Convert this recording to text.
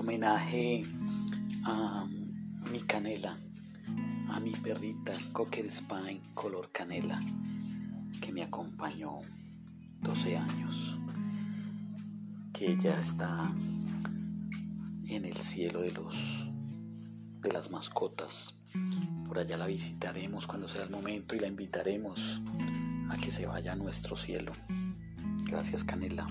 homenaje a mi canela, a mi perrita Cocker Spine color canela, que me acompañó 12 años, que ya está en el cielo de los de las mascotas. Por allá la visitaremos cuando sea el momento y la invitaremos a que se vaya a nuestro cielo. Gracias Canela.